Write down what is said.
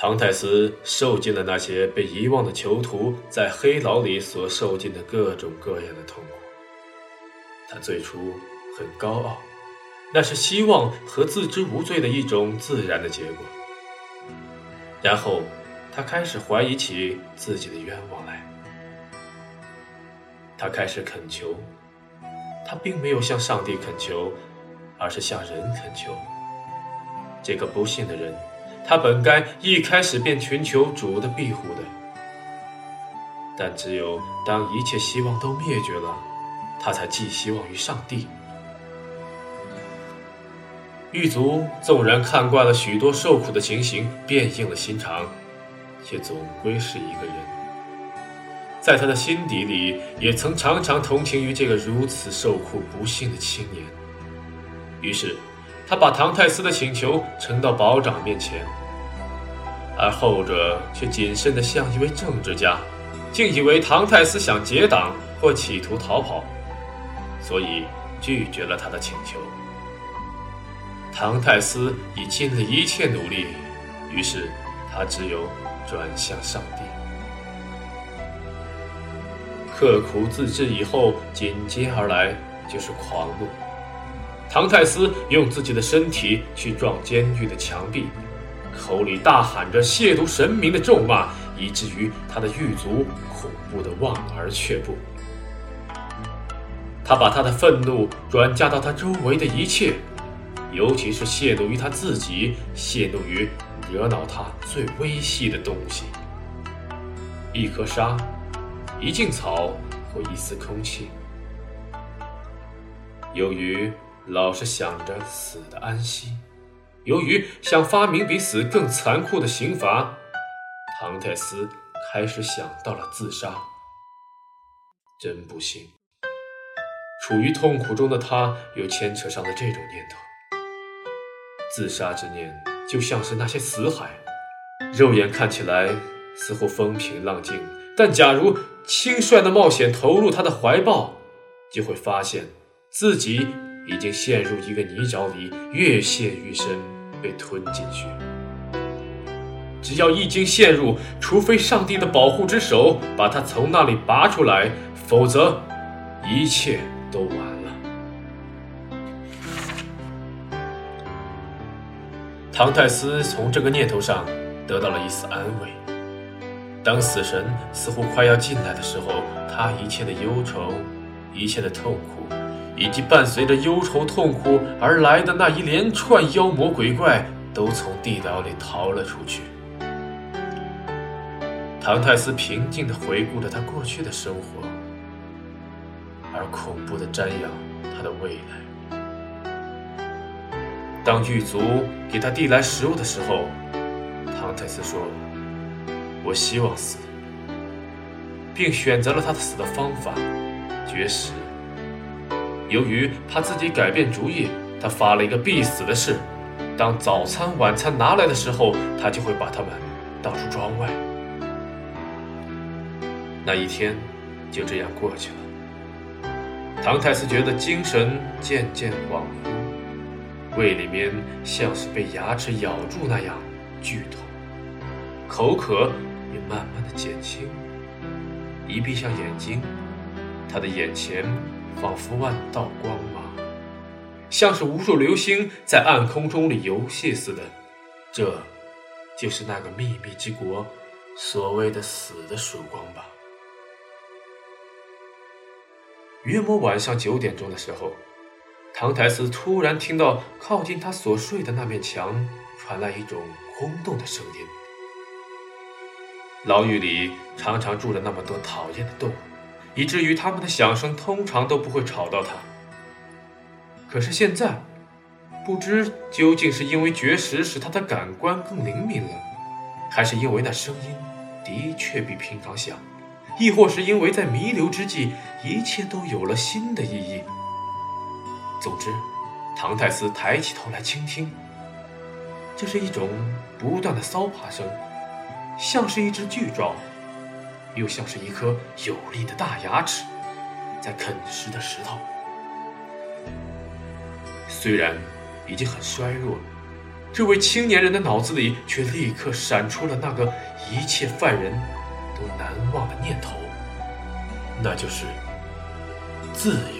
唐泰斯受尽了那些被遗忘的囚徒在黑牢里所受尽的各种各样的痛苦。他最初很高傲，那是希望和自知无罪的一种自然的结果。然后，他开始怀疑起自己的冤枉来。他开始恳求，他并没有向上帝恳求，而是向人恳求。这个不幸的人。他本该一开始便寻求主的庇护的，但只有当一切希望都灭绝了，他才寄希望于上帝。狱卒纵然看惯了许多受苦的情形，变硬了心肠，却总归是一个人，在他的心底里，也曾常常同情于这个如此受苦不幸的青年。于是。他把唐泰斯的请求呈到保长面前，而后者却谨慎地像一位政治家，竟以为唐泰斯想结党或企图逃跑，所以拒绝了他的请求。唐泰斯已尽了一切努力，于是他只有转向上帝。刻苦自制以后，紧接而来就是狂怒。唐泰斯用自己的身体去撞监狱的墙壁，口里大喊着亵渎神明的咒骂，以至于他的狱卒恐怖的望而却步。他把他的愤怒转嫁到他周围的一切，尤其是亵渎于他自己，亵渎于惹恼他最微细的东西：一颗沙、一茎草或一丝空气。由于。老是想着死的安息，由于想发明比死更残酷的刑罚，唐泰斯开始想到了自杀。真不幸，处于痛苦中的他又牵扯上了这种念头。自杀之念就像是那些死海，肉眼看起来似乎风平浪静，但假如轻率的冒险投入他的怀抱，就会发现自己。已经陷入一个泥沼里，越陷越深，被吞进去。只要一经陷入，除非上帝的保护之手把他从那里拔出来，否则一切都完了。唐泰斯从这个念头上得到了一丝安慰。当死神似乎快要进来的时候，他一切的忧愁，一切的痛苦。以及伴随着忧愁痛苦而来的那一连串妖魔鬼怪，都从地牢里逃了出去。唐泰斯平静地回顾着他过去的生活，而恐怖地瞻仰他的未来。当狱卒给他递来食物的时候，唐泰斯说：“我希望死，并选择了他的死的方法——绝食。”由于怕自己改变主意，他发了一个必死的誓：当早餐、晚餐拿来的时候，他就会把它们倒出窗外。那一天就这样过去了。唐泰斯觉得精神渐渐恍惚，胃里面像是被牙齿咬住那样剧痛，口渴也慢慢的减轻。一闭上眼睛，他的眼前。仿佛万道光芒，像是无数流星在暗空中里游戏似的。这，就是那个秘密之国所谓的死的曙光吧。约莫晚上九点钟的时候，唐台斯突然听到靠近他所睡的那面墙传来一种空洞的声音。牢狱里常常住着那么多讨厌的动物。以至于他们的响声通常都不会吵到他。可是现在，不知究竟是因为绝食使他的感官更灵敏了，还是因为那声音的确比平常响，亦或是因为在弥留之际，一切都有了新的意义。总之，唐泰斯抬起头来倾听，这是一种不断的骚爬声，像是一只巨爪。又像是一颗有力的大牙齿，在啃食的石头。虽然已经很衰弱，这位青年人的脑子里却立刻闪出了那个一切犯人都难忘的念头，那就是自由。